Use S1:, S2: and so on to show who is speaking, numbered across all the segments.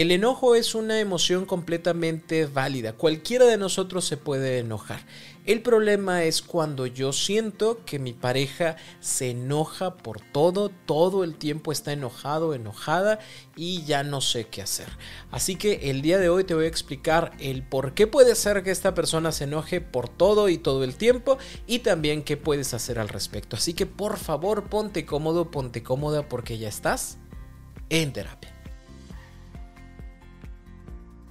S1: El enojo es una emoción completamente válida. Cualquiera de nosotros se puede enojar. El problema es cuando yo siento que mi pareja se enoja por todo, todo el tiempo está enojado, enojada y ya no sé qué hacer. Así que el día de hoy te voy a explicar el por qué puede ser que esta persona se enoje por todo y todo el tiempo y también qué puedes hacer al respecto. Así que por favor ponte cómodo, ponte cómoda porque ya estás en terapia.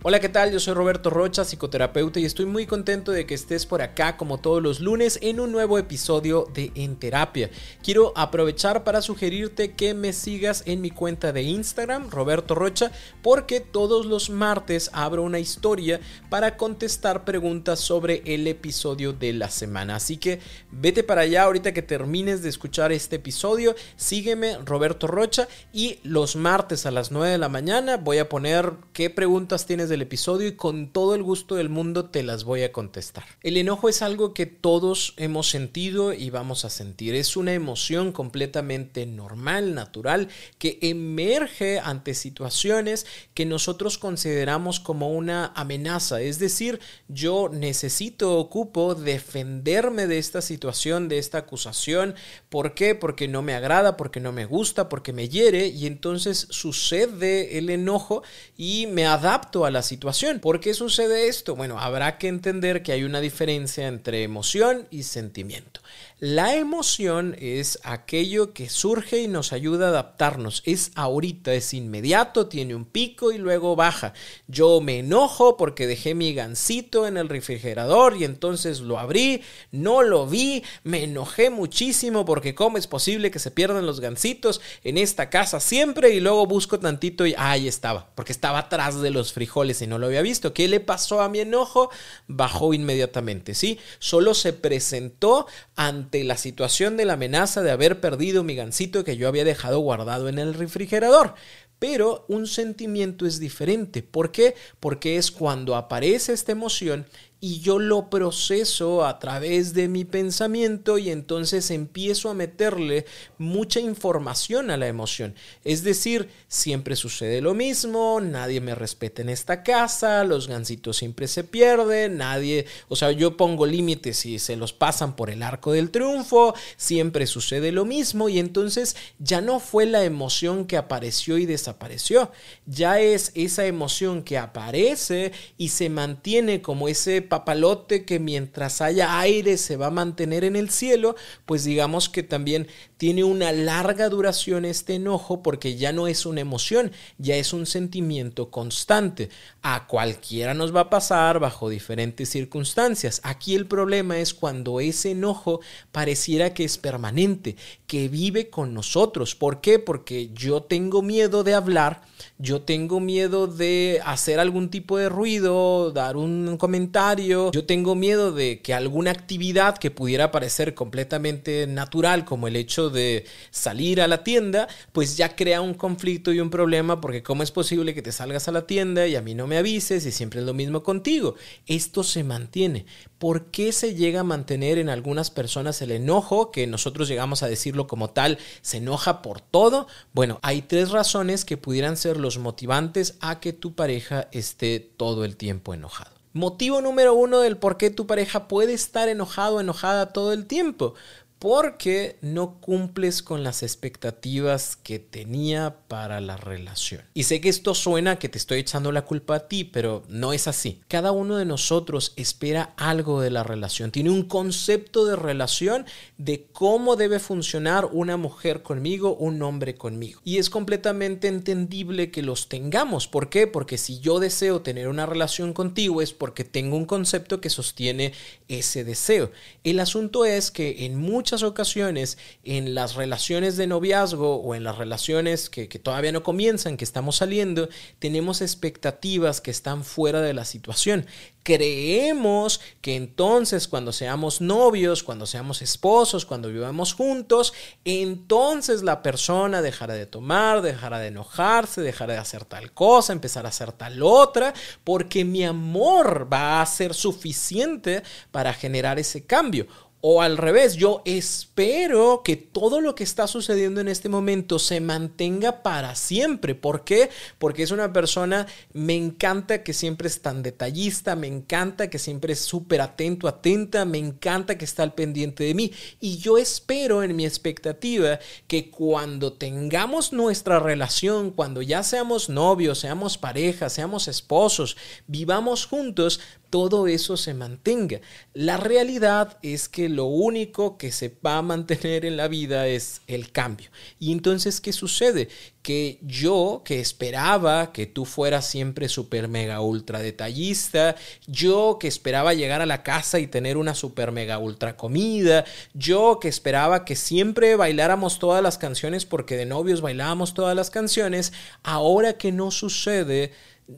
S1: Hola, ¿qué tal? Yo soy Roberto Rocha, psicoterapeuta, y estoy muy contento de que estés por acá como todos los lunes en un nuevo episodio de En Terapia. Quiero aprovechar para sugerirte que me sigas en mi cuenta de Instagram, Roberto Rocha, porque todos los martes abro una historia para contestar preguntas sobre el episodio de la semana. Así que vete para allá ahorita que termines de escuchar este episodio, sígueme Roberto Rocha y los martes a las 9 de la mañana voy a poner qué preguntas tienes del episodio y con todo el gusto del mundo te las voy a contestar. El enojo es algo que todos hemos sentido y vamos a sentir. Es una emoción completamente normal, natural, que emerge ante situaciones que nosotros consideramos como una amenaza. Es decir, yo necesito, ocupo defenderme de esta situación, de esta acusación. ¿Por qué? Porque no me agrada, porque no me gusta, porque me hiere y entonces sucede el enojo y me adapto a la situación. ¿Por qué sucede esto? Bueno, habrá que entender que hay una diferencia entre emoción y sentimiento. La emoción es aquello que surge y nos ayuda a adaptarnos. Es ahorita, es inmediato, tiene un pico y luego baja. Yo me enojo porque dejé mi gansito en el refrigerador y entonces lo abrí, no lo vi, me enojé muchísimo porque cómo es posible que se pierdan los gansitos en esta casa siempre y luego busco tantito y ahí estaba, porque estaba atrás de los frijoles y no lo había visto. ¿Qué le pasó a mi enojo? Bajó inmediatamente, ¿sí? Solo se presentó ante la situación de la amenaza de haber perdido mi gansito que yo había dejado guardado en el refrigerador. Pero un sentimiento es diferente. ¿Por qué? Porque es cuando aparece esta emoción y yo lo proceso a través de mi pensamiento y entonces empiezo a meterle mucha información a la emoción. Es decir, siempre sucede lo mismo, nadie me respeta en esta casa, los gansitos siempre se pierden, nadie, o sea, yo pongo límites y se los pasan por el arco del triunfo, siempre sucede lo mismo y entonces ya no fue la emoción que apareció y desapareció, ya es esa emoción que aparece y se mantiene como ese papalote que mientras haya aire se va a mantener en el cielo, pues digamos que también tiene una larga duración este enojo porque ya no es una emoción, ya es un sentimiento constante. A cualquiera nos va a pasar bajo diferentes circunstancias. Aquí el problema es cuando ese enojo pareciera que es permanente, que vive con nosotros. ¿Por qué? Porque yo tengo miedo de hablar, yo tengo miedo de hacer algún tipo de ruido, dar un comentario, yo tengo miedo de que alguna actividad que pudiera parecer completamente natural, como el hecho de salir a la tienda, pues ya crea un conflicto y un problema porque cómo es posible que te salgas a la tienda y a mí no me avises y siempre es lo mismo contigo. Esto se mantiene. ¿Por qué se llega a mantener en algunas personas el enojo, que nosotros llegamos a decirlo como tal, se enoja por todo? Bueno, hay tres razones que pudieran ser los motivantes a que tu pareja esté todo el tiempo enojado. Motivo número uno del por qué tu pareja puede estar enojado o enojada todo el tiempo porque no cumples con las expectativas que tenía para la relación. Y sé que esto suena que te estoy echando la culpa a ti, pero no es así. Cada uno de nosotros espera algo de la relación, tiene un concepto de relación de cómo debe funcionar una mujer conmigo, un hombre conmigo. Y es completamente entendible que los tengamos. ¿Por qué? Porque si yo deseo tener una relación contigo es porque tengo un concepto que sostiene ese deseo. El asunto es que en muchas muchas ocasiones en las relaciones de noviazgo o en las relaciones que, que todavía no comienzan, que estamos saliendo, tenemos expectativas que están fuera de la situación creemos que entonces cuando seamos novios, cuando seamos esposos, cuando vivamos juntos, entonces la persona dejará de tomar, dejará de enojarse, dejará de hacer tal cosa, empezar a hacer tal otra, porque mi amor va a ser suficiente para generar ese cambio. O al revés, yo espero que todo lo que está sucediendo en este momento se mantenga para siempre. ¿Por qué? Porque es una persona, me encanta que siempre es tan detallista, me encanta que siempre es súper atento, atenta, me encanta que está al pendiente de mí. Y yo espero en mi expectativa que cuando tengamos nuestra relación, cuando ya seamos novios, seamos pareja, seamos esposos, vivamos juntos, todo eso se mantenga. La realidad es que lo único que se va a mantener en la vida es el cambio. Y entonces, ¿qué sucede? Que yo, que esperaba que tú fueras siempre super mega ultra detallista, yo que esperaba llegar a la casa y tener una super mega ultra comida, yo que esperaba que siempre bailáramos todas las canciones porque de novios bailábamos todas las canciones, ahora que no sucede,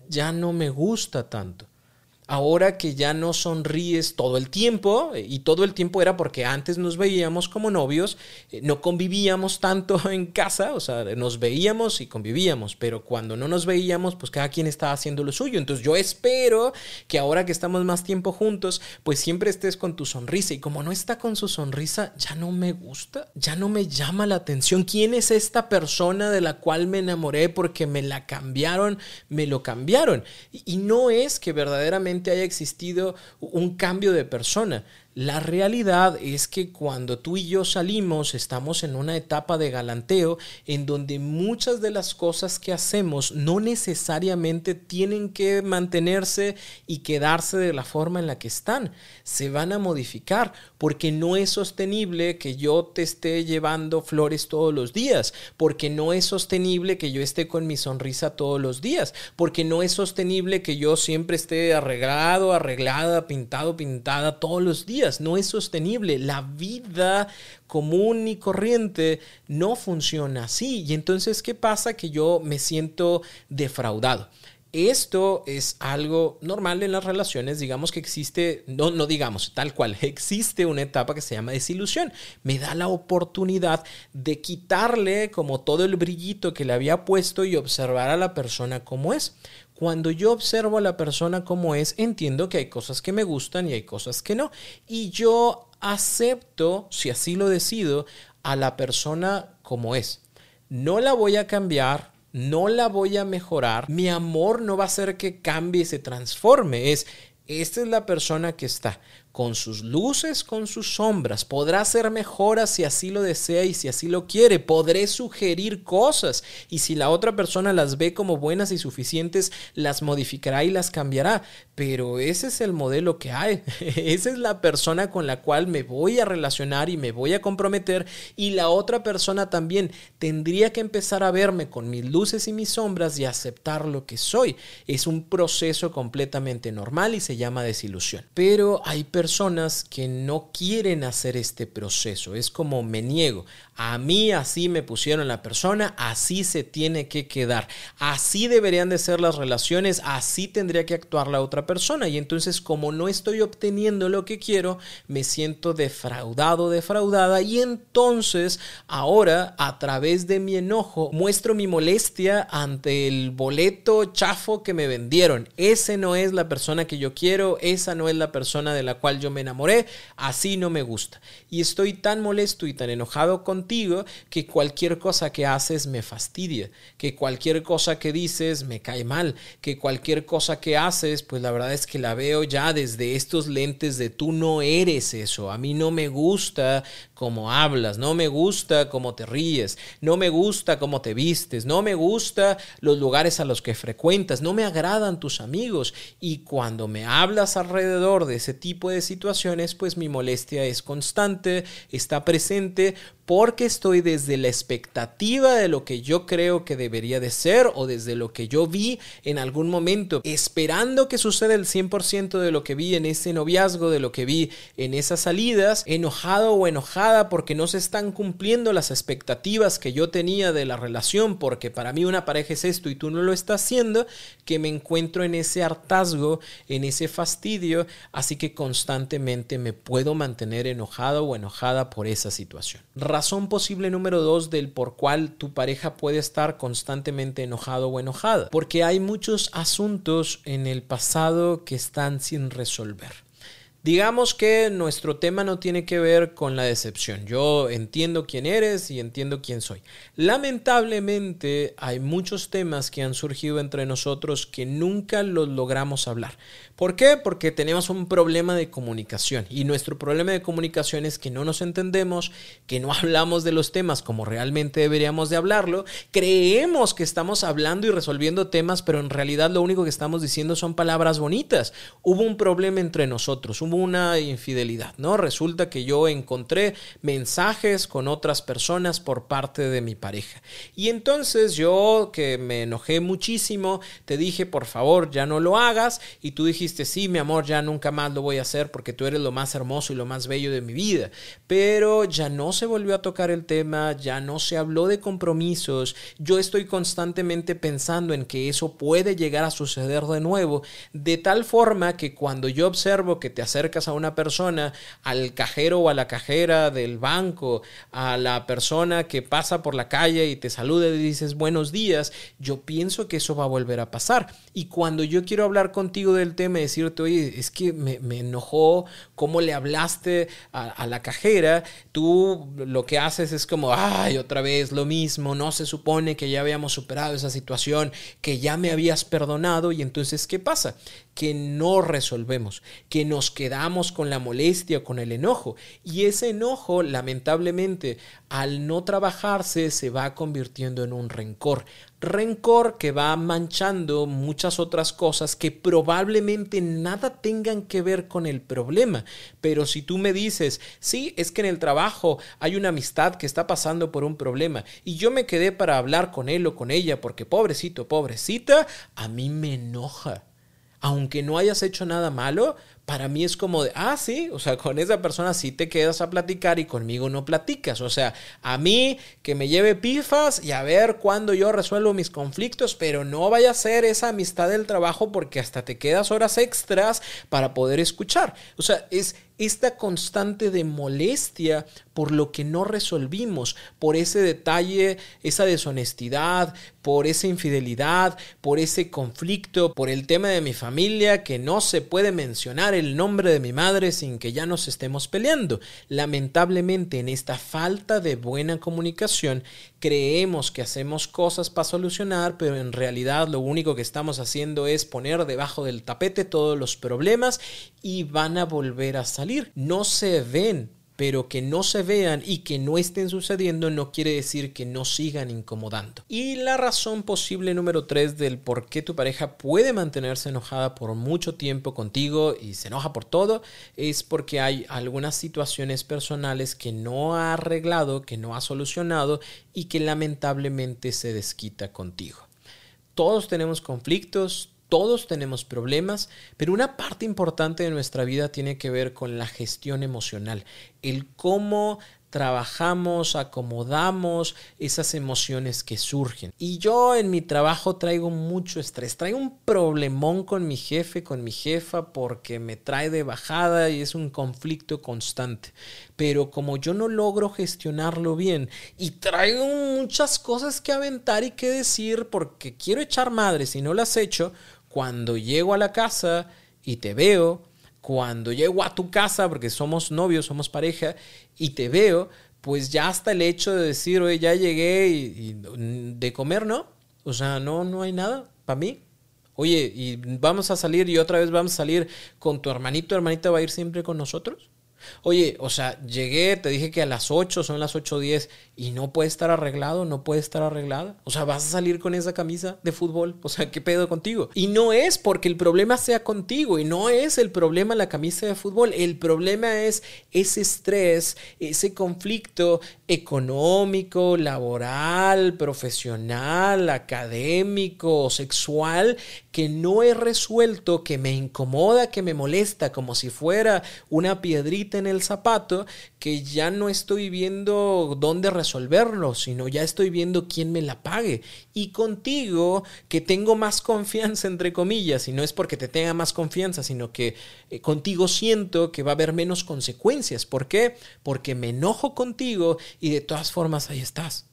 S1: ya no me gusta tanto ahora que ya no sonríes todo el tiempo, y todo el tiempo era porque antes nos veíamos como novios, eh, no convivíamos tanto en casa, o sea, nos veíamos y convivíamos, pero cuando no nos veíamos, pues cada quien estaba haciendo lo suyo. Entonces yo espero que ahora que estamos más tiempo juntos, pues siempre estés con tu sonrisa. Y como no está con su sonrisa, ya no me gusta, ya no me llama la atención. ¿Quién es esta persona de la cual me enamoré porque me la cambiaron, me lo cambiaron? Y, y no es que verdaderamente haya existido un cambio de persona. La realidad es que cuando tú y yo salimos estamos en una etapa de galanteo en donde muchas de las cosas que hacemos no necesariamente tienen que mantenerse y quedarse de la forma en la que están. Se van a modificar porque no es sostenible que yo te esté llevando flores todos los días, porque no es sostenible que yo esté con mi sonrisa todos los días, porque no es sostenible que yo siempre esté arreglado, arreglada, pintado, pintada todos los días no es sostenible. La vida común y corriente no funciona así. Y entonces, ¿qué pasa? Que yo me siento defraudado. Esto es algo normal en las relaciones, digamos que existe, no, no digamos, tal cual, existe una etapa que se llama desilusión. Me da la oportunidad de quitarle como todo el brillito que le había puesto y observar a la persona como es. Cuando yo observo a la persona como es, entiendo que hay cosas que me gustan y hay cosas que no. Y yo acepto, si así lo decido, a la persona como es. No la voy a cambiar, no la voy a mejorar. Mi amor no va a hacer que cambie se transforme. Es, esta es la persona que está con sus luces, con sus sombras. Podrá ser mejora si así lo desea y si así lo quiere. Podré sugerir cosas y si la otra persona las ve como buenas y suficientes, las modificará y las cambiará. Pero ese es el modelo que hay. Esa es la persona con la cual me voy a relacionar y me voy a comprometer y la otra persona también tendría que empezar a verme con mis luces y mis sombras y aceptar lo que soy. Es un proceso completamente normal y se llama desilusión. Pero hay personas personas que no quieren hacer este proceso. Es como me niego. A mí así me pusieron la persona, así se tiene que quedar. Así deberían de ser las relaciones, así tendría que actuar la otra persona. Y entonces como no estoy obteniendo lo que quiero, me siento defraudado, defraudada. Y entonces ahora a través de mi enojo muestro mi molestia ante el boleto chafo que me vendieron. Ese no es la persona que yo quiero, esa no es la persona de la cual yo me enamoré, así no me gusta. Y estoy tan molesto y tan enojado contigo que cualquier cosa que haces me fastidia, que cualquier cosa que dices me cae mal, que cualquier cosa que haces, pues la verdad es que la veo ya desde estos lentes de tú no eres eso, a mí no me gusta cómo hablas, no me gusta cómo te ríes, no me gusta cómo te vistes, no me gusta los lugares a los que frecuentas, no me agradan tus amigos. Y cuando me hablas alrededor de ese tipo de situaciones, pues mi molestia es constante, está presente porque estoy desde la expectativa de lo que yo creo que debería de ser o desde lo que yo vi en algún momento, esperando que suceda el 100% de lo que vi en ese noviazgo, de lo que vi en esas salidas, enojado o enojada porque no se están cumpliendo las expectativas que yo tenía de la relación, porque para mí una pareja es esto y tú no lo estás haciendo, que me encuentro en ese hartazgo, en ese fastidio, así que constantemente me puedo mantener enojado o enojada por esa situación. Razón posible número dos del por cual tu pareja puede estar constantemente enojado o enojada, porque hay muchos asuntos en el pasado que están sin resolver. Digamos que nuestro tema no tiene que ver con la decepción. Yo entiendo quién eres y entiendo quién soy. Lamentablemente hay muchos temas que han surgido entre nosotros que nunca los logramos hablar. ¿Por qué? Porque tenemos un problema de comunicación y nuestro problema de comunicación es que no nos entendemos, que no hablamos de los temas como realmente deberíamos de hablarlo, creemos que estamos hablando y resolviendo temas, pero en realidad lo único que estamos diciendo son palabras bonitas. Hubo un problema entre nosotros, hubo una infidelidad, ¿no? Resulta que yo encontré mensajes con otras personas por parte de mi pareja. Y entonces yo que me enojé muchísimo, te dije, por favor, ya no lo hagas y tú dijiste, sí, mi amor, ya nunca más lo voy a hacer porque tú eres lo más hermoso y lo más bello de mi vida. Pero ya no se volvió a tocar el tema, ya no se habló de compromisos. Yo estoy constantemente pensando en que eso puede llegar a suceder de nuevo, de tal forma que cuando yo observo que te acercas a una persona, al cajero o a la cajera del banco, a la persona que pasa por la calle y te saluda y dices buenos días, yo pienso que eso va a volver a pasar. Y cuando yo quiero hablar contigo del tema, decirte, oye, es que me, enojó cómo le hablaste a, la cajera, tú lo que haces es como, ay, otra vez lo mismo, no se supone que ya habíamos superado esa situación, que ya me habías perdonado y entonces, ¿qué pasa? que no resolvemos, que nos quedamos con la molestia, con el enojo. Y ese enojo, lamentablemente, al no trabajarse, se va convirtiendo en un rencor. Rencor que va manchando muchas otras cosas que probablemente nada tengan que ver con el problema. Pero si tú me dices, sí, es que en el trabajo hay una amistad que está pasando por un problema y yo me quedé para hablar con él o con ella porque pobrecito, pobrecita, a mí me enoja aunque no hayas hecho nada malo, para mí es como de, ah, sí, o sea, con esa persona sí te quedas a platicar y conmigo no platicas. O sea, a mí que me lleve pifas y a ver cuándo yo resuelvo mis conflictos, pero no vaya a ser esa amistad del trabajo porque hasta te quedas horas extras para poder escuchar. O sea, es esta constante de molestia por lo que no resolvimos, por ese detalle, esa deshonestidad, por esa infidelidad, por ese conflicto, por el tema de mi familia que no se puede mencionar el nombre de mi madre sin que ya nos estemos peleando. Lamentablemente en esta falta de buena comunicación creemos que hacemos cosas para solucionar, pero en realidad lo único que estamos haciendo es poner debajo del tapete todos los problemas y van a volver a salir. No se ven pero que no se vean y que no estén sucediendo no quiere decir que no sigan incomodando. Y la razón posible número 3 del por qué tu pareja puede mantenerse enojada por mucho tiempo contigo y se enoja por todo es porque hay algunas situaciones personales que no ha arreglado, que no ha solucionado y que lamentablemente se desquita contigo. Todos tenemos conflictos, todos tenemos problemas, pero una parte importante de nuestra vida tiene que ver con la gestión emocional, el cómo trabajamos, acomodamos esas emociones que surgen. Y yo en mi trabajo traigo mucho estrés, traigo un problemón con mi jefe, con mi jefa, porque me trae de bajada y es un conflicto constante. Pero como yo no logro gestionarlo bien y traigo muchas cosas que aventar y que decir porque quiero echar madres y no las echo, cuando llego a la casa y te veo, cuando llego a tu casa, porque somos novios, somos pareja, y te veo, pues ya hasta el hecho de decir, oye, ya llegué y, de comer, ¿no? O sea, no, no hay nada para mí. Oye, y vamos a salir y otra vez vamos a salir con tu hermanito, hermanita va a ir siempre con nosotros. Oye, o sea, llegué, te dije que a las 8 son las 8.10 y no puede estar arreglado, no puede estar arreglada. O sea, vas a salir con esa camisa de fútbol. O sea, ¿qué pedo contigo? Y no es porque el problema sea contigo y no es el problema la camisa de fútbol. El problema es ese estrés, ese conflicto económico, laboral, profesional, académico, sexual, que no he resuelto, que me incomoda, que me molesta, como si fuera una piedrita en el zapato, que ya no estoy viendo dónde resolverlo, sino ya estoy viendo quién me la pague. Y contigo, que tengo más confianza, entre comillas, y no es porque te tenga más confianza, sino que eh, contigo siento que va a haber menos consecuencias. ¿Por qué? Porque me enojo contigo y de todas formas ahí estás.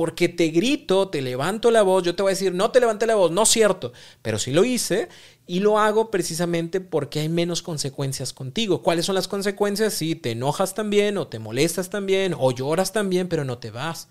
S1: Porque te grito, te levanto la voz, yo te voy a decir, no te levanté la voz, no es cierto, pero sí lo hice y lo hago precisamente porque hay menos consecuencias contigo. ¿Cuáles son las consecuencias? Si te enojas también o te molestas también o lloras también, pero no te vas.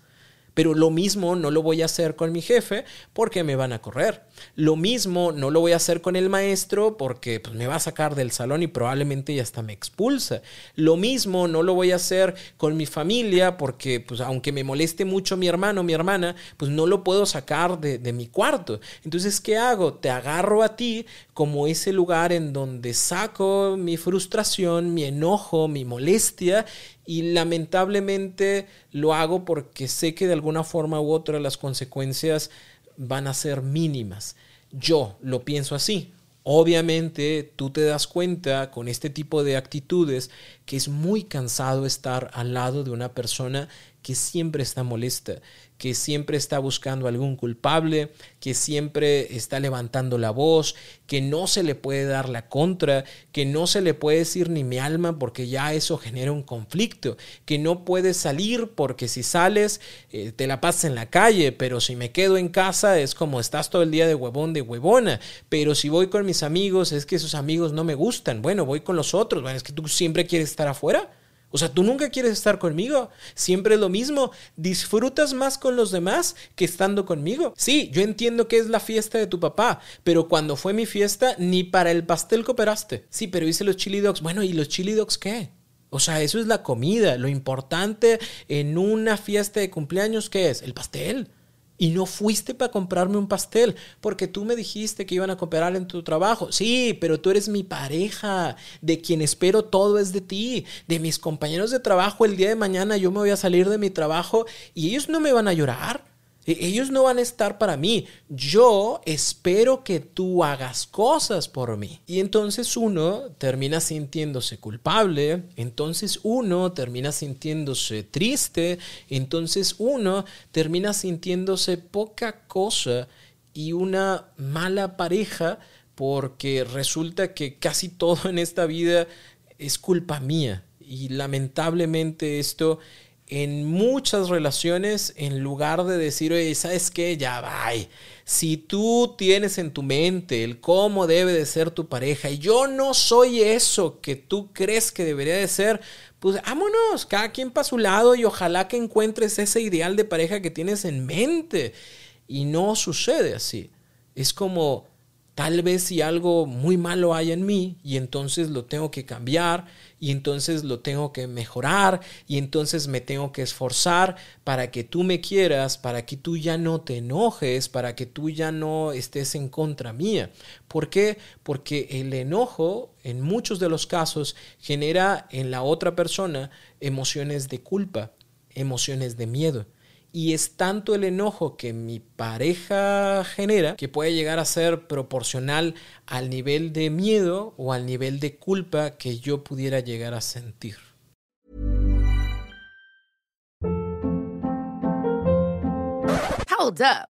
S1: Pero lo mismo no lo voy a hacer con mi jefe porque me van a correr. Lo mismo no lo voy a hacer con el maestro porque pues, me va a sacar del salón y probablemente ya hasta me expulsa. Lo mismo no lo voy a hacer con mi familia porque pues, aunque me moleste mucho mi hermano mi hermana, pues no lo puedo sacar de, de mi cuarto. Entonces, ¿qué hago? Te agarro a ti como ese lugar en donde saco mi frustración, mi enojo, mi molestia y lamentablemente lo hago porque sé que de alguna forma u otra las consecuencias van a ser mínimas. Yo lo pienso así. Obviamente tú te das cuenta con este tipo de actitudes que es muy cansado estar al lado de una persona que siempre está molesta, que siempre está buscando algún culpable, que siempre está levantando la voz, que no se le puede dar la contra, que no se le puede decir ni mi alma porque ya eso genera un conflicto, que no puedes salir porque si sales eh, te la pasas en la calle, pero si me quedo en casa es como estás todo el día de huevón de huevona, pero si voy con mis amigos es que esos amigos no me gustan, bueno, voy con los otros, bueno, es que tú siempre quieres estar afuera. O sea, tú nunca quieres estar conmigo. Siempre es lo mismo. Disfrutas más con los demás que estando conmigo. Sí, yo entiendo que es la fiesta de tu papá, pero cuando fue mi fiesta, ni para el pastel cooperaste. Sí, pero hice los chili dogs. Bueno, ¿y los chili dogs qué? O sea, eso es la comida. Lo importante en una fiesta de cumpleaños, ¿qué es? El pastel y no fuiste para comprarme un pastel porque tú me dijiste que iban a cooperar en tu trabajo. Sí, pero tú eres mi pareja, de quien espero todo es de ti, de mis compañeros de trabajo. El día de mañana yo me voy a salir de mi trabajo y ellos no me van a llorar. E-, ellos no van a estar para mí. Yo espero que tú hagas cosas por mí. Y entonces uno termina sintiéndose culpable, entonces uno termina sintiéndose triste, entonces uno termina sintiéndose poca cosa y una mala pareja porque resulta que casi todo en esta vida es culpa mía. Y lamentablemente esto en muchas relaciones, en lugar de decir, oye, ¿sabes qué? Ya va. Si tú tienes en tu mente el cómo debe de ser tu pareja y yo no soy eso que tú crees que debería de ser, pues vámonos, cada quien para su lado y ojalá que encuentres ese ideal de pareja que tienes en mente. Y no sucede así. Es como, tal vez si algo muy malo hay en mí y entonces lo tengo que cambiar y entonces lo tengo que mejorar y entonces me tengo que esforzar para que tú me quieras, para que tú ya no te enojes, para que tú ya no estés en contra mía. ¿Por qué? Porque el enojo en muchos de los casos genera en la otra persona emociones de culpa, emociones de miedo. Y es tanto el enojo que mi pareja genera que puede llegar a ser proporcional al nivel de miedo o al nivel de culpa que yo pudiera llegar a sentir.
S2: Hold up.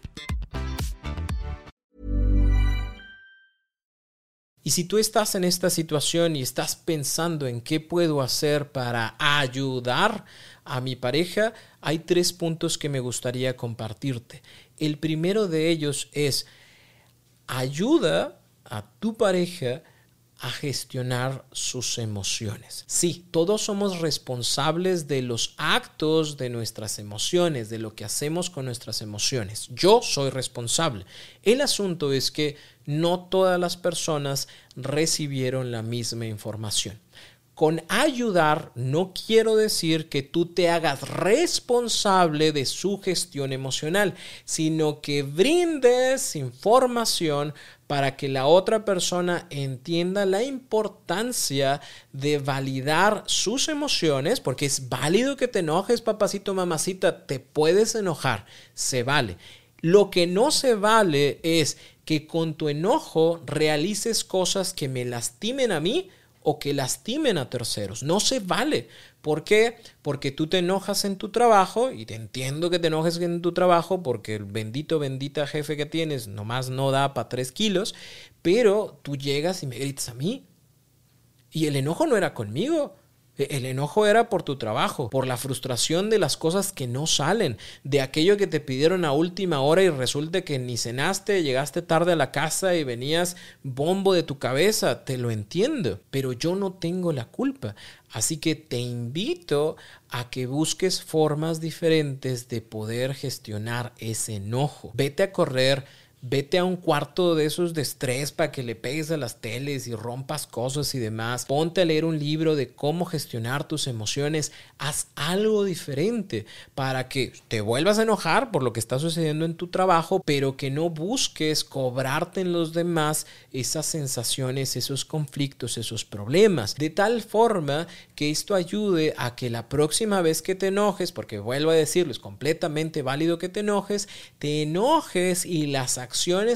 S1: Y si tú estás en esta situación y estás pensando en qué puedo hacer para ayudar a mi pareja, hay tres puntos que me gustaría compartirte. El primero de ellos es ayuda a tu pareja a gestionar sus emociones. Sí, todos somos responsables de los actos de nuestras emociones, de lo que hacemos con nuestras emociones. Yo soy responsable. El asunto es que no todas las personas recibieron la misma información. Con ayudar no quiero decir que tú te hagas responsable de su gestión emocional, sino que brindes información para que la otra persona entienda la importancia de validar sus emociones, porque es válido que te enojes, papacito, mamacita, te puedes enojar, se vale. Lo que no se vale es que con tu enojo realices cosas que me lastimen a mí o que lastimen a terceros. No se vale. ¿Por qué? Porque tú te enojas en tu trabajo y te entiendo que te enojes en tu trabajo porque el bendito, bendita jefe que tienes nomás no da para tres kilos, pero tú llegas y me gritas a mí. Y el enojo no era conmigo. E-, el enojo era por tu trabajo, por la frustración de las cosas que no salen, de aquello que te pidieron a última hora y resulta que ni cenaste, llegaste tarde a la casa y venías bombo de tu cabeza. Te lo entiendo, pero yo no tengo la culpa. Así que te invito a que busques formas diferentes de poder gestionar ese enojo. Vete a correr Vete a un cuarto de esos de estrés para que le pegues a las teles y rompas cosas y demás. Ponte a leer un libro de cómo gestionar tus emociones. Haz algo diferente para que te vuelvas a enojar por lo que está sucediendo en tu trabajo, pero que no busques cobrarte en los demás esas sensaciones, esos conflictos, esos problemas. De tal forma que esto ayude a que la próxima vez que te enojes, porque vuelvo a decirlo, es completamente válido que te enojes, te enojes y las acciones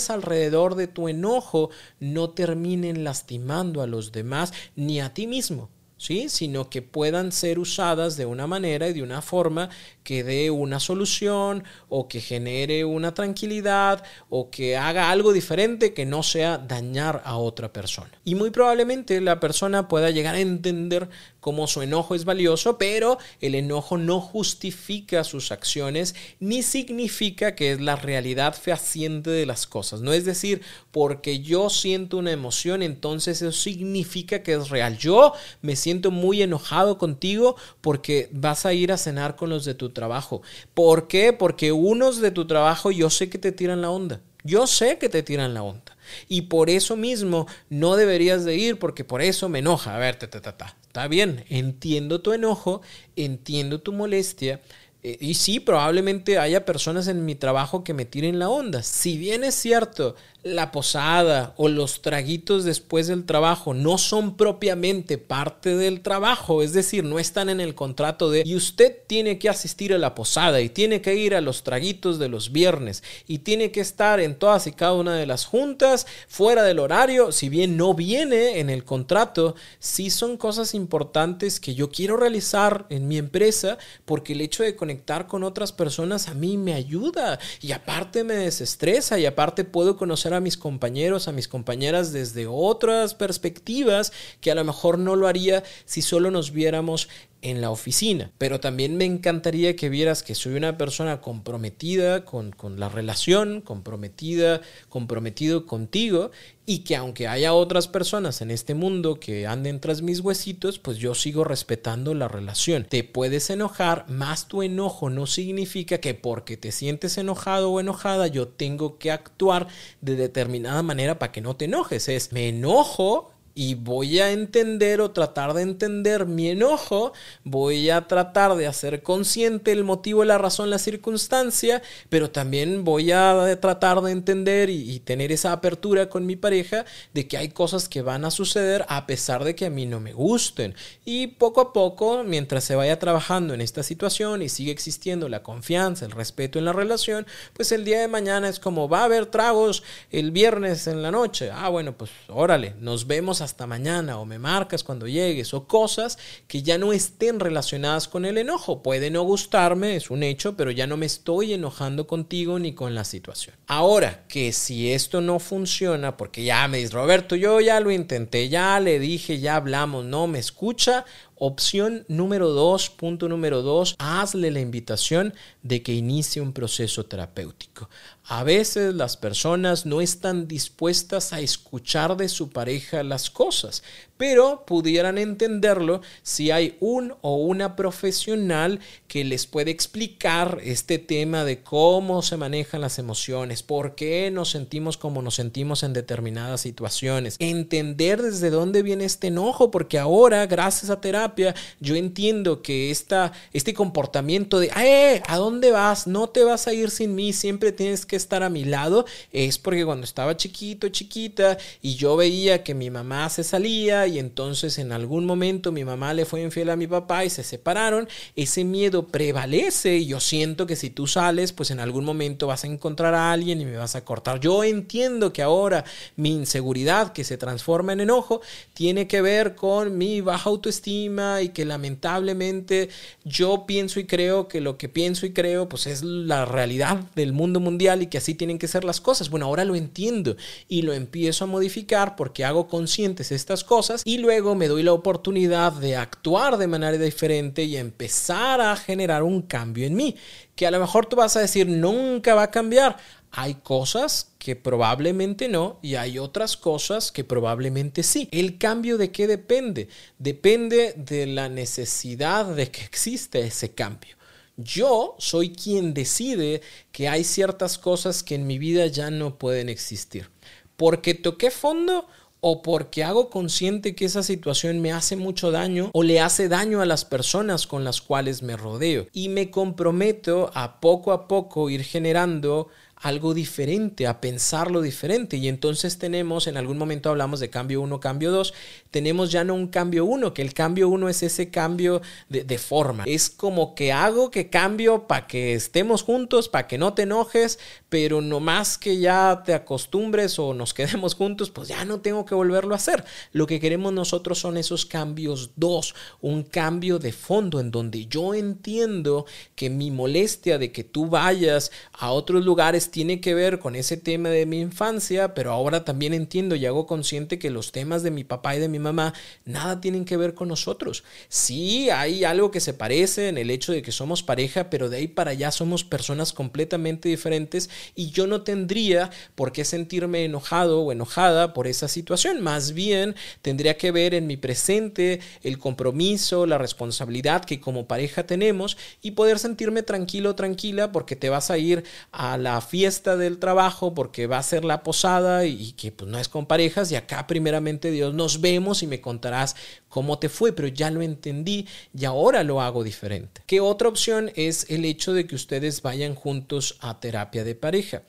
S1: alrededor de tu enojo no terminen lastimando a los demás ni a ti mismo. ¿Sí? sino que puedan ser usadas de una manera y de una forma que dé una solución o que genere una tranquilidad o que haga algo diferente que no sea dañar a otra persona. Y muy probablemente la persona pueda llegar a entender cómo su enojo es valioso, pero el enojo no justifica sus acciones ni significa que es la realidad fehaciente de las cosas. No es decir, porque yo siento una emoción, entonces eso significa que es real. Yo me siento muy enojado contigo porque vas a ir a cenar con los de tu trabajo. ¿Por qué? Porque unos de tu trabajo yo sé que te tiran la onda. Yo sé que te tiran la onda. Y por eso mismo no deberías de ir porque por eso me enoja. A ver, ta, ta, ta, ta. Está bien, entiendo tu enojo, entiendo tu molestia, eh, y sí, probablemente haya personas en mi trabajo que me tiren la onda. Si bien es cierto, la posada o los traguitos después del trabajo no son propiamente parte del trabajo, es decir, no están en el contrato de y usted tiene que asistir a la posada y tiene que ir a los traguitos de los viernes y tiene que estar en todas y cada una de las juntas fuera del horario, si bien no viene en el contrato, sí son cosas importantes que yo quiero realizar en mi empresa porque el hecho de conectar con otras personas a mí me ayuda y aparte me desestresa y aparte puedo conocer a mis compañeros, a mis compañeras desde otras perspectivas que a lo mejor no lo haría si solo nos viéramos en la oficina. Pero también me encantaría que vieras que soy una persona comprometida con, con, la relación, comprometida, comprometido contigo y que aunque haya otras personas en este mundo que anden tras mis huesitos, pues yo sigo respetando la relación. Te puedes enojar, más tu enojo no significa que porque te sientes enojado o enojada yo tengo que actuar de determinada manera para que no te enojes. Es me enojo y voy a entender o tratar de entender mi enojo, voy a tratar de hacer consciente el motivo, la razón, la circunstancia, pero también voy a tratar de entender y, tener esa apertura con mi pareja de que hay cosas que van a suceder a pesar de que a mí no me gusten. Y poco a poco, mientras se vaya trabajando en esta situación y sigue existiendo la confianza, el respeto en la relación, pues el día de mañana es como va a haber tragos el viernes en la noche. Ah, bueno, pues órale, nos vemos hasta mañana o me marcas cuando llegues o cosas que ya no estén relacionadas con el enojo. Puede no gustarme, es un hecho, pero ya no me estoy enojando contigo ni con la situación. Ahora, que si esto no funciona, porque ya me dice Roberto, yo ya lo intenté, ya le dije, ya hablamos, no me escucha, Opción número dos, punto número dos, hazle la invitación de que inicie un proceso terapéutico. A veces las personas no están dispuestas a escuchar de su pareja las cosas, pero pudieran entenderlo si hay un o una profesional que les puede explicar este tema de cómo se manejan las emociones, por qué nos sentimos como nos sentimos en determinadas situaciones, entender desde dónde viene este enojo, porque ahora, gracias a terapia, yo entiendo que esta, este comportamiento de, ¡eh! ¿A dónde vas? No te vas a ir sin mí, siempre tienes que estar a mi lado, es porque cuando estaba chiquito, chiquita, y yo veía que mi mamá se salía y entonces en algún momento mi mamá le fue infiel a mi papá y se separaron, ese miedo prevalece y yo siento que si tú sales, pues en algún momento vas a encontrar a alguien y me vas a cortar. Yo entiendo que ahora mi inseguridad que se transforma en enojo tiene que ver con mi baja autoestima y que lamentablemente yo pienso y creo que lo que pienso y creo pues es la realidad del mundo mundial y que así tienen que ser las cosas. Bueno, ahora lo entiendo y lo empiezo a modificar porque hago conscientes estas cosas y luego me doy la oportunidad de actuar de manera diferente y empezar a generar un cambio en mí. Que a lo mejor tú vas a decir, nunca va a cambiar. Hay cosas que probablemente no y hay otras cosas que probablemente sí. ¿El cambio de qué depende? Depende de la necesidad de que exista ese cambio. Yo soy quien decide que hay ciertas cosas que en mi vida ya no pueden existir. Porque toqué fondo o porque hago consciente que esa situación me hace mucho daño o le hace daño a las personas con las cuales me rodeo. Y me comprometo a poco a poco ir generando algo diferente, a pensarlo diferente. Y entonces tenemos, en algún momento hablamos de cambio 1, cambio 2, tenemos ya no un cambio 1, que el cambio 1 es ese cambio de, forma. Es como que hago que cambio para que estemos juntos, para que no te enojes, pero no más que ya te acostumbres o nos quedemos juntos, pues ya no tengo que volverlo a hacer. Lo que queremos nosotros son esos cambios 2, un cambio de fondo en donde yo entiendo que mi molestia de que tú vayas a otros lugares tiene que ver con ese tema de mi infancia, pero ahora también entiendo y hago consciente que los temas de mi papá y de mi mamá nada tienen que ver con nosotros. Sí, hay algo que se parece en el hecho de que somos pareja, pero de ahí para allá somos personas completamente diferentes y yo no tendría por qué sentirme enojado o enojada por esa situación. Más bien tendría que ver en mi presente el compromiso, la responsabilidad que como pareja tenemos y poder sentirme tranquilo, tranquila porque te vas a ir a la fiesta del trabajo porque va a ser la posada y, que pues no es con parejas y acá primeramente Dios nos vemos y me contarás cómo te fue, pero ya lo entendí y ahora lo hago diferente. ¿Qué otra opción es el hecho de que ustedes vayan juntos a terapia de pareja?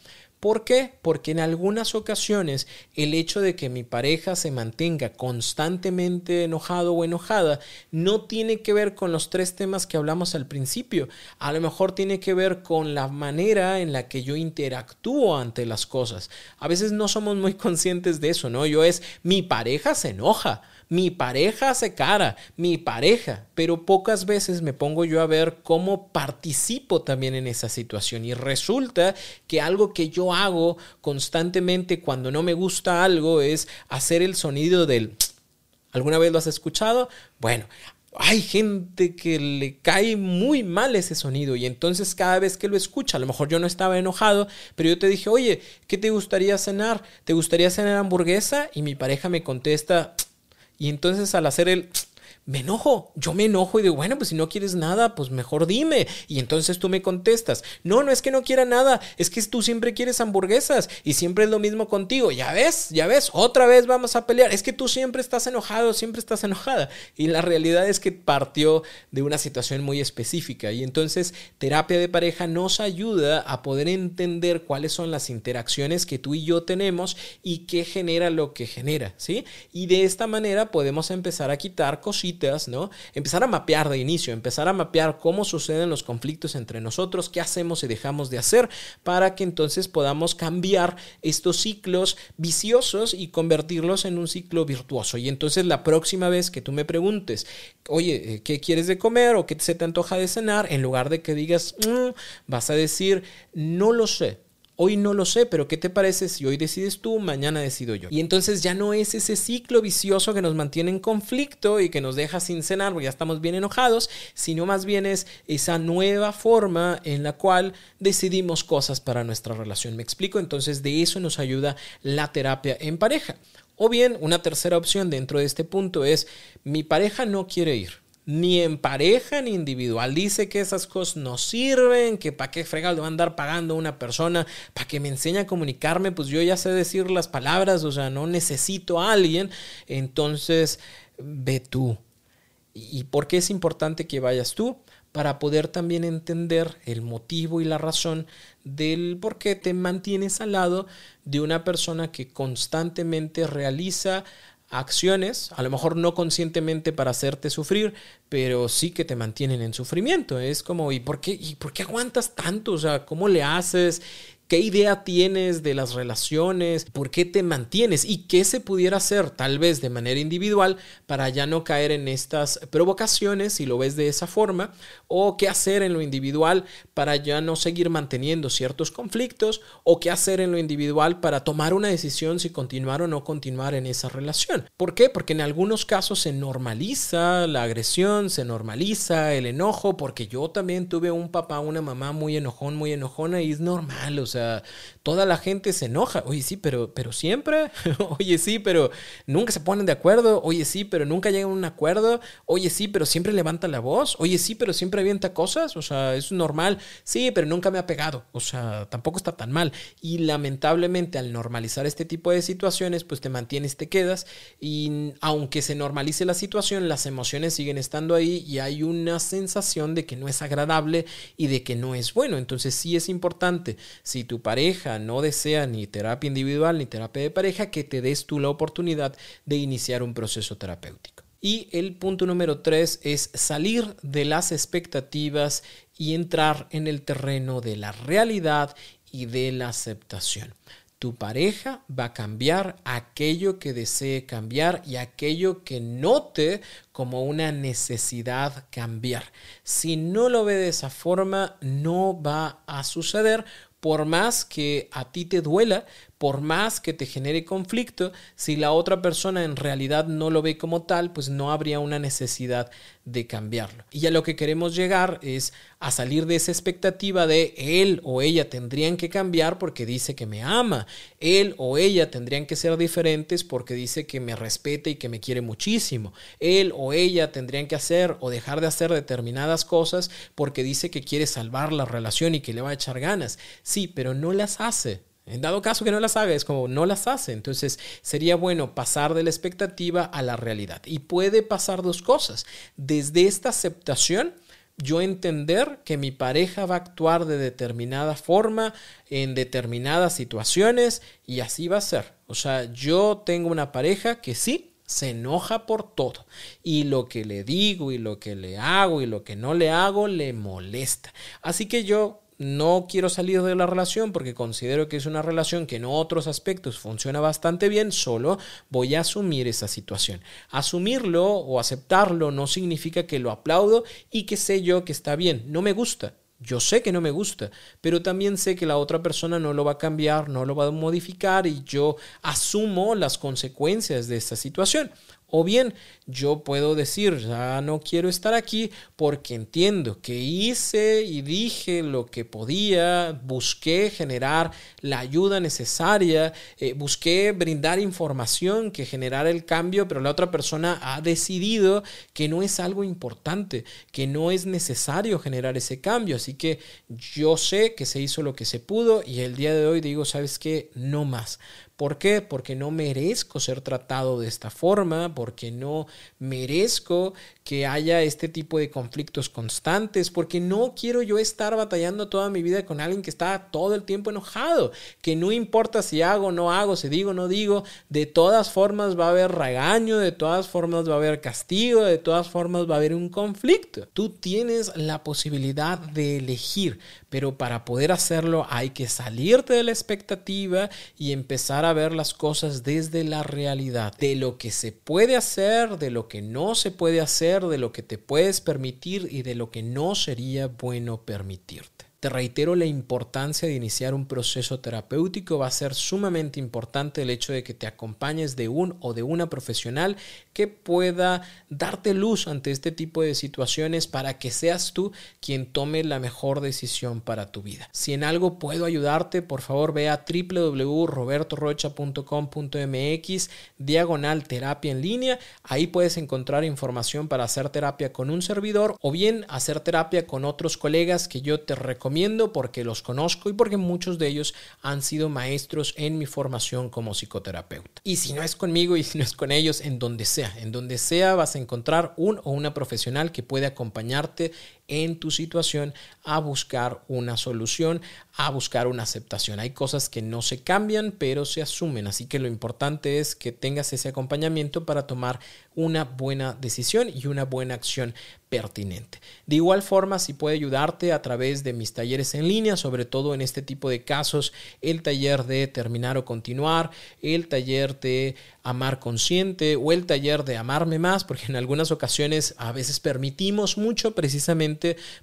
S1: ¿Por qué? Porque en algunas ocasiones el hecho de que mi pareja se mantenga constantemente enojado o enojada no tiene que ver con los tres temas que hablamos al principio. A lo mejor tiene que ver con la manera en la que yo interactúo ante las cosas. A veces no somos muy conscientes de eso, ¿no? Yo es, mi pareja se enoja mi pareja hace cara, mi pareja, pero pocas veces me pongo yo a ver cómo participo también en esa situación y resulta que algo que yo hago constantemente cuando no me gusta algo es hacer el sonido del... ¿Alguna vez lo has escuchado? Bueno, hay gente que le cae muy mal ese sonido y entonces cada vez que lo escucha, a lo mejor yo no estaba enojado, pero yo te dije, oye, ¿qué te gustaría cenar? ¿Te gustaría cenar hamburguesa? Y mi pareja me contesta, y entonces al hacer el me enojo, yo me enojo y digo, bueno, pues si no quieres nada, pues mejor dime. Y entonces tú me contestas, no, no es que no quiera nada, es que tú siempre quieres hamburguesas y siempre es lo mismo contigo. Ya ves, ya ves, otra vez vamos a pelear. Es que tú siempre estás enojado, siempre estás enojada. Y la realidad es que partió de una situación muy específica. Y entonces terapia de pareja nos ayuda a poder entender cuáles son las interacciones que tú y yo tenemos y qué genera lo que genera, ¿sí? Y de esta manera podemos empezar a quitar cositas ¿no? Empezar a mapear de inicio, empezar a mapear cómo suceden los conflictos entre nosotros, qué hacemos y dejamos de hacer para que entonces podamos cambiar estos ciclos viciosos y convertirlos en un ciclo virtuoso. Y entonces la próxima vez que tú me preguntes, oye, eh, ¿qué quieres de comer o qué se te antoja de cenar? En lugar de que digas, mm", vas a decir, no lo sé Hoy no lo sé, pero ¿qué te parece si hoy decides tú, mañana decido yo? Y entonces ya no es ese ciclo vicioso que nos mantiene en conflicto y que nos deja sin cenar porque ya estamos bien enojados, sino más bien es esa nueva forma en la cual decidimos cosas para nuestra relación. ¿Me explico? Entonces de eso nos ayuda la terapia en pareja. O bien, una tercera opción dentro de este punto es, mi pareja no quiere ir ni en pareja ni individual. Dice que esas cosas no sirven, que para qué fregado va a andar pagando una persona para que me enseñe a comunicarme, pues yo ya sé decir las palabras, o sea, no necesito a alguien, entonces ve tú. ¿Y por qué es importante que vayas tú? Para poder también entender el motivo y la razón del por qué te mantienes al lado de una persona que constantemente realiza acciones, a lo mejor no conscientemente para hacerte sufrir, pero sí que te mantienen en sufrimiento. Es como, ¿y por qué, y por qué aguantas tanto? O sea, ¿cómo le haces? ¿Qué idea tienes de las relaciones? ¿Por qué te mantienes? ¿Y qué se pudiera hacer tal vez de manera individual para ya no caer en estas provocaciones, si lo ves de esa forma? ¿O qué hacer en lo individual para ya no seguir manteniendo ciertos conflictos? ¿O qué hacer en lo individual para tomar una decisión si continuar o no continuar en esa relación? ¿Por qué? Porque en algunos casos se normaliza la agresión, se normaliza el enojo, porque yo también tuve un papá, una mamá muy enojón, muy enojona y es normal, sea, toda la gente se enoja. Oye, sí, pero, pero siempre. Oye, sí, pero nunca se ponen de acuerdo. Oye, sí, pero nunca llegan a un acuerdo. Oye, sí, pero siempre levanta la voz. Oye, sí, pero siempre avienta cosas. O sea, es normal. Sí, pero nunca me ha pegado. O sea, tampoco está tan mal. Y lamentablemente al normalizar este tipo de situaciones, pues te mantienes, te quedas. Y aunque se normalice la situación, las emociones siguen estando ahí y hay una sensación de que no es agradable y de que no es bueno. Entonces sí es importante, si tu pareja no desea ni terapia individual ni terapia de pareja, que te des tú la oportunidad de iniciar un proceso terapéutico. Y el punto número tres es salir de las expectativas y entrar en el terreno de la realidad y de la aceptación. Tu pareja va a cambiar aquello que desee cambiar y aquello que note como una necesidad cambiar. Si no lo ve de esa forma, no va a suceder por más que a ti te duela, por más que te genere conflicto, si la otra persona en realidad no lo ve como tal, pues no habría una necesidad de cambiarlo. Y a lo que queremos llegar es a salir de esa expectativa de él o ella tendrían que cambiar porque dice que me ama, él o ella tendrían que ser diferentes porque dice que me respeta y que me quiere muchísimo, él o ella tendrían que hacer o dejar de hacer determinadas cosas porque dice que quiere salvar la relación y que le va a echar ganas. Sí, pero no las hace. En dado caso que no las haga, es como no las hace. Entonces sería bueno pasar de la expectativa a la realidad. Y puede pasar dos cosas. Desde esta aceptación, yo entender que mi pareja va a actuar de determinada forma en determinadas situaciones y así va a ser. O sea, yo tengo una pareja que sí, se enoja por todo y lo que le digo y lo que le hago y lo que no le hago le molesta. Así que yo no quiero salir de la relación porque considero que es una relación que en otros aspectos funciona bastante bien, solo voy a asumir esa situación. Asumirlo o aceptarlo no significa que lo aplaudo y que sé yo que está bien, no me gusta. Yo sé que no me gusta, pero también sé que la otra persona no lo va a cambiar, no lo va a modificar y yo asumo las consecuencias de esta situación. O bien yo puedo decir, ya no quiero estar aquí porque entiendo que hice y dije lo que podía, busqué generar la ayuda necesaria, eh, busqué brindar información que generara el cambio, pero la otra persona ha decidido que no es algo importante, que no es necesario generar ese cambio. Así que yo sé que se hizo lo que se pudo y el día de hoy digo, ¿sabes qué? No más ¿Por qué? Porque no merezco ser tratado de esta forma, porque no merezco que haya este tipo de conflictos constantes, porque no quiero yo estar batallando toda mi vida con alguien que está todo el tiempo enojado, que no importa si hago no hago, si digo no digo, de todas formas va a haber regaño, de todas formas va a haber castigo, de todas formas va a haber un conflicto. Tú tienes la posibilidad de elegir, pero para poder hacerlo hay que salirte de la expectativa y empezar a ver las cosas desde la realidad, de lo que se puede hacer, de lo que no se puede hacer, de lo que te puedes permitir y de lo que no sería bueno permitirte. Te reitero la importancia de iniciar un proceso terapéutico. Va a ser sumamente importante el hecho de que te acompañes de un o de una profesional que pueda darte luz ante este tipo de situaciones para que seas tú quien tome la mejor decisión para tu vida. Si en algo puedo ayudarte, por favor ve a www.robertorocha.com.mx diagonal terapia en línea. Ahí puedes encontrar información para hacer terapia con un servidor o bien hacer terapia con otros colegas que yo te recomiendo porque los conozco y porque muchos de ellos han sido maestros en mi formación como psicoterapeuta. Y si no es conmigo y si no es con ellos, en donde sea, en donde sea vas a encontrar un o una profesional que puede acompañarte en tu situación a buscar una solución, a buscar una aceptación. Hay cosas que no se cambian, pero se asumen, así que lo importante es que tengas ese acompañamiento para tomar una buena decisión y una buena acción pertinente. De igual forma, si puede ayudarte a través de mis talleres en línea, sobre todo en este tipo de casos, el taller de terminar o continuar, el taller de amar consciente o el taller de amarme más, porque en algunas ocasiones a veces permitimos mucho precisamente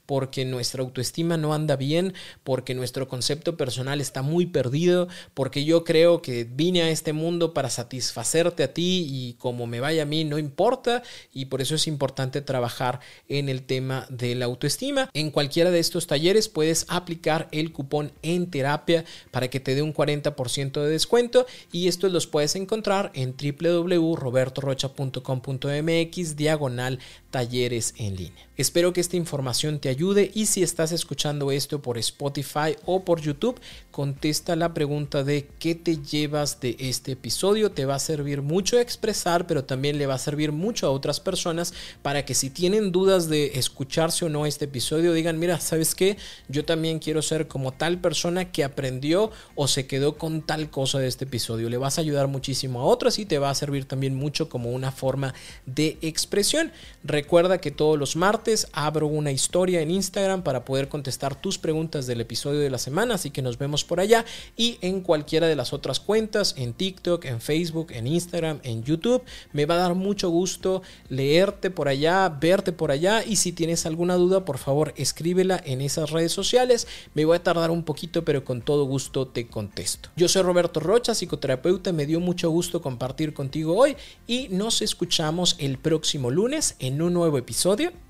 S1: porque nuestra autoestima no anda bien, porque nuestro concepto personal está muy perdido, porque yo creo que vine a este mundo para satisfacerte a ti y como me vaya a mí no importa y por eso es importante trabajar en el tema de la autoestima. En cualquiera de estos talleres puedes aplicar el cupón en terapia para que te dé un 40% de descuento y estos los puedes encontrar en www.robertorocha.com.mx diagonal talleres en línea. Espero que esta información te ayude y si estás escuchando esto por Spotify o por YouTube, contesta la pregunta de qué te llevas de este episodio. Te va a servir mucho expresar, pero también le va a servir mucho a otras personas para que si tienen dudas de escucharse o no este episodio, digan, mira, ¿sabes qué? Yo también quiero ser como tal persona que aprendió o se quedó con tal cosa de este episodio. Le vas a ayudar muchísimo a otras y te va a servir también mucho como una forma de expresión. Recuerda que todos los martes abro una historia en Instagram para poder contestar tus preguntas del episodio de la semana, así que nos vemos por allá y en cualquiera de las otras cuentas, en TikTok, en Facebook, en Instagram, en YouTube. Me va a dar mucho gusto leerte por allá, verte por allá y si tienes alguna duda, por favor, escríbela en esas redes sociales. Me voy a tardar un poquito, pero con todo gusto te contesto. Yo soy Roberto Rocha, psicoterapeuta, me dio mucho gusto compartir contigo hoy y nos escuchamos el próximo lunes en un nuevo episodio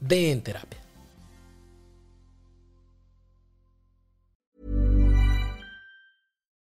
S1: de En Terapia.